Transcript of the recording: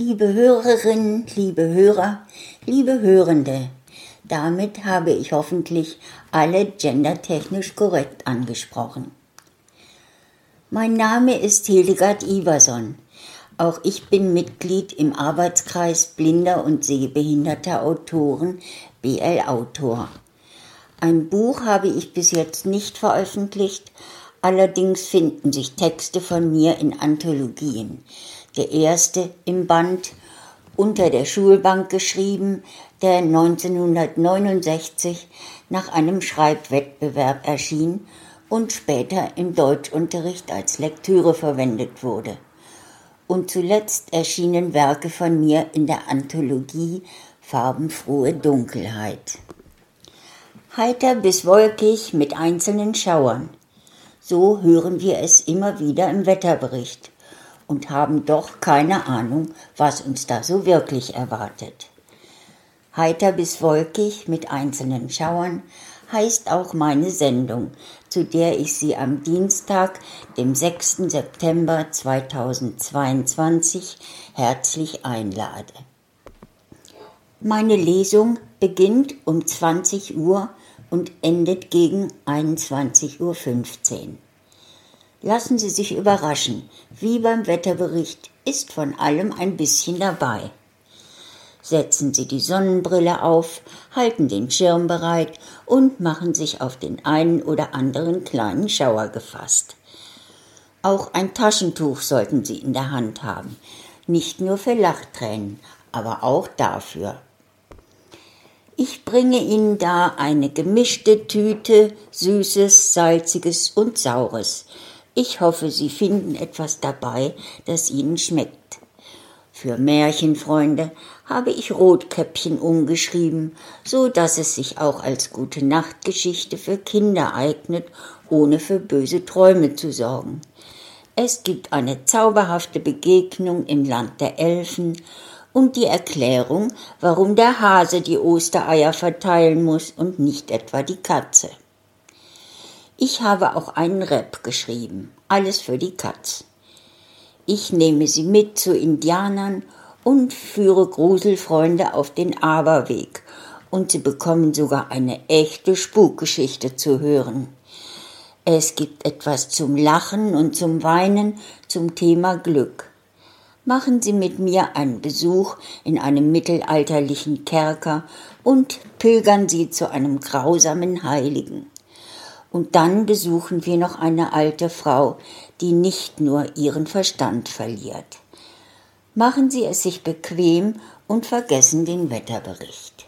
Liebe Hörerinnen, liebe Hörer, liebe Hörende, damit habe ich hoffentlich alle gendertechnisch korrekt angesprochen. Mein Name ist Hildegard Iverson. Auch ich bin Mitglied im Arbeitskreis blinder und sehbehinderter Autoren BL Autor. Ein Buch habe ich bis jetzt nicht veröffentlicht, allerdings finden sich Texte von mir in Anthologien. Der erste im Band Unter der Schulbank geschrieben, der 1969 nach einem Schreibwettbewerb erschien und später im Deutschunterricht als Lektüre verwendet wurde. Und zuletzt erschienen Werke von mir in der Anthologie Farbenfrohe Dunkelheit. Heiter bis wolkig mit einzelnen Schauern. So hören wir es immer wieder im Wetterbericht und haben doch keine Ahnung, was uns da so wirklich erwartet. Heiter bis wolkig mit einzelnen Schauern heißt auch meine Sendung, zu der ich Sie am Dienstag, dem 6. September 2022, herzlich einlade. Meine Lesung beginnt um 20 Uhr und endet gegen 21.15 Uhr. Lassen Sie sich überraschen, wie beim Wetterbericht ist von allem ein bisschen dabei setzen Sie die Sonnenbrille auf, halten den Schirm bereit und machen sich auf den einen oder anderen kleinen Schauer gefasst. Auch ein Taschentuch sollten Sie in der Hand haben, nicht nur für Lachtränen, aber auch dafür. Ich bringe Ihnen da eine gemischte Tüte Süßes, Salziges und Saures. Ich hoffe, Sie finden etwas dabei, das Ihnen schmeckt. Für Märchenfreunde habe ich Rotkäppchen umgeschrieben, so dass es sich auch als gute Nachtgeschichte für Kinder eignet, ohne für böse Träume zu sorgen. Es gibt eine zauberhafte Begegnung im Land der Elfen und die Erklärung, warum der Hase die Ostereier verteilen muss und nicht etwa die Katze. Ich habe auch einen Rap geschrieben, alles für die Katz. Ich nehme sie mit zu Indianern und führe Gruselfreunde auf den Aberweg. Und sie bekommen sogar eine echte Spukgeschichte zu hören. Es gibt etwas zum Lachen und zum Weinen zum Thema Glück. Machen Sie mit mir einen Besuch in einem mittelalterlichen Kerker und pilgern Sie zu einem grausamen Heiligen. Und dann besuchen wir noch eine alte Frau, die nicht nur ihren Verstand verliert. Machen Sie es sich bequem und vergessen den Wetterbericht.